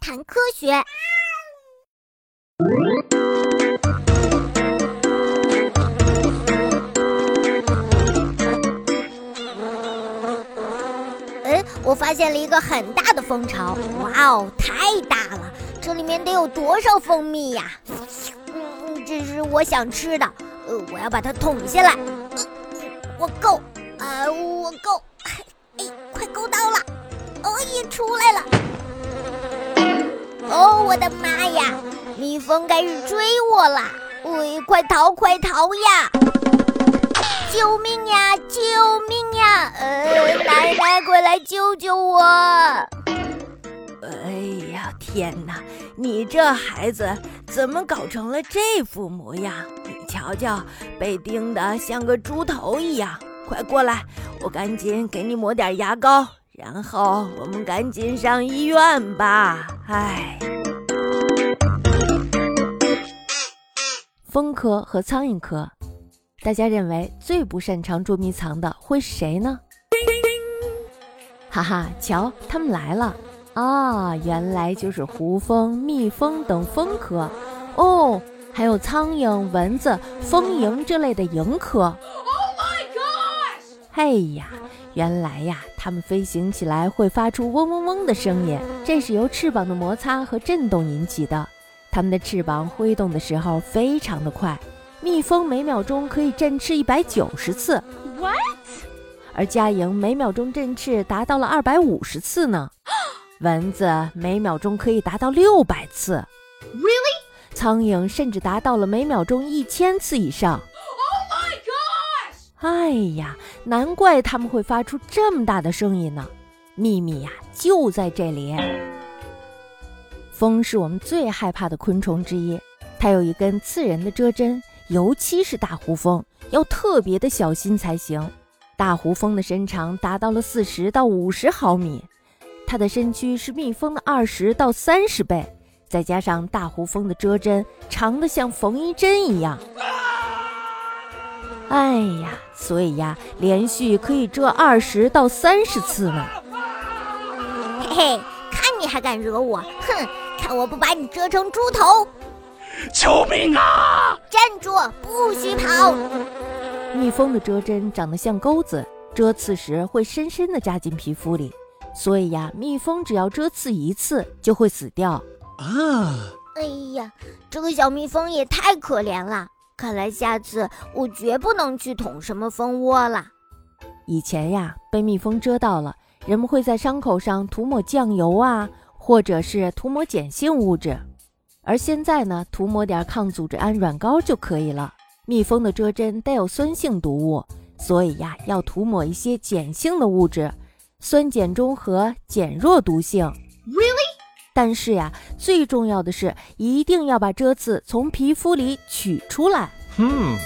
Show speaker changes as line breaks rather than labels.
谈科学。哎，我发现了一个很大的蜂巢！哇哦，太大了！这里面得有多少蜂蜜呀？嗯，这是我想吃的。呃，我要把它捅下来。我够，啊，我够。我的妈呀！蜜蜂开始追我了！喂，快逃，快逃呀！救命呀！救命呀！呃，奶奶，快来救救我！
哎呀，天哪！你这孩子怎么搞成了这副模样？你瞧瞧，被叮得像个猪头一样！快过来，我赶紧给你抹点牙膏，然后我们赶紧上医院吧。哎，
蜂科和苍蝇科，大家认为最不擅长捉迷藏的会是谁呢？哈哈，瞧，他们来了。啊，原来就是胡蜂、蜜蜂等蜂科哦，还有苍蝇、蚊子、蜂蝇这类的蝇科。Oh my god！嘿呀，原来呀，它们飞行起来会发出嗡嗡嗡的声音，这是由翅膀的摩擦和震动引起的。它们的翅膀挥动的时候非常的快，蜜蜂每秒钟可以振翅一百九十次。What？而家蝇每秒钟振翅达到了二百五十次呢。蚊子每秒钟可以达到六百次
，Really？
苍蝇甚至达到了每秒钟一千次以上。Oh my god！哎呀，难怪它们会发出这么大的声音呢。秘密呀，就在这里。蜂是我们最害怕的昆虫之一，它有一根刺人的蛰针，尤其是大胡蜂，要特别的小心才行。大胡蜂的身长达到了四十到五十毫米。它的身躯是蜜蜂的二十到三十倍，再加上大胡蜂的蛰针长得像缝衣针一样。哎呀，所以呀，连续可以蛰二十到三十次呢。
嘿嘿，看你还敢惹我！哼，看我不把你蛰成猪头！
救命啊！
站住，不许跑！
蜜蜂的蛰针长得像钩子，蛰刺时会深深地扎进皮肤里。所以呀，蜜蜂只要蛰刺一次就会死掉
啊！哎呀，这个小蜜蜂也太可怜了。看来下次我绝不能去捅什么蜂窝了。
以前呀，被蜜蜂蛰到了，人们会在伤口上涂抹酱油啊，或者是涂抹碱性物质。而现在呢，涂抹点抗组织胺软膏就可以了。蜜蜂的蛰针带有酸性毒物，所以呀，要涂抹一些碱性的物质。酸碱中和，减弱毒性。
Really？
但是呀，最重要的是一定要把蛰刺从皮肤里取出来。嗯。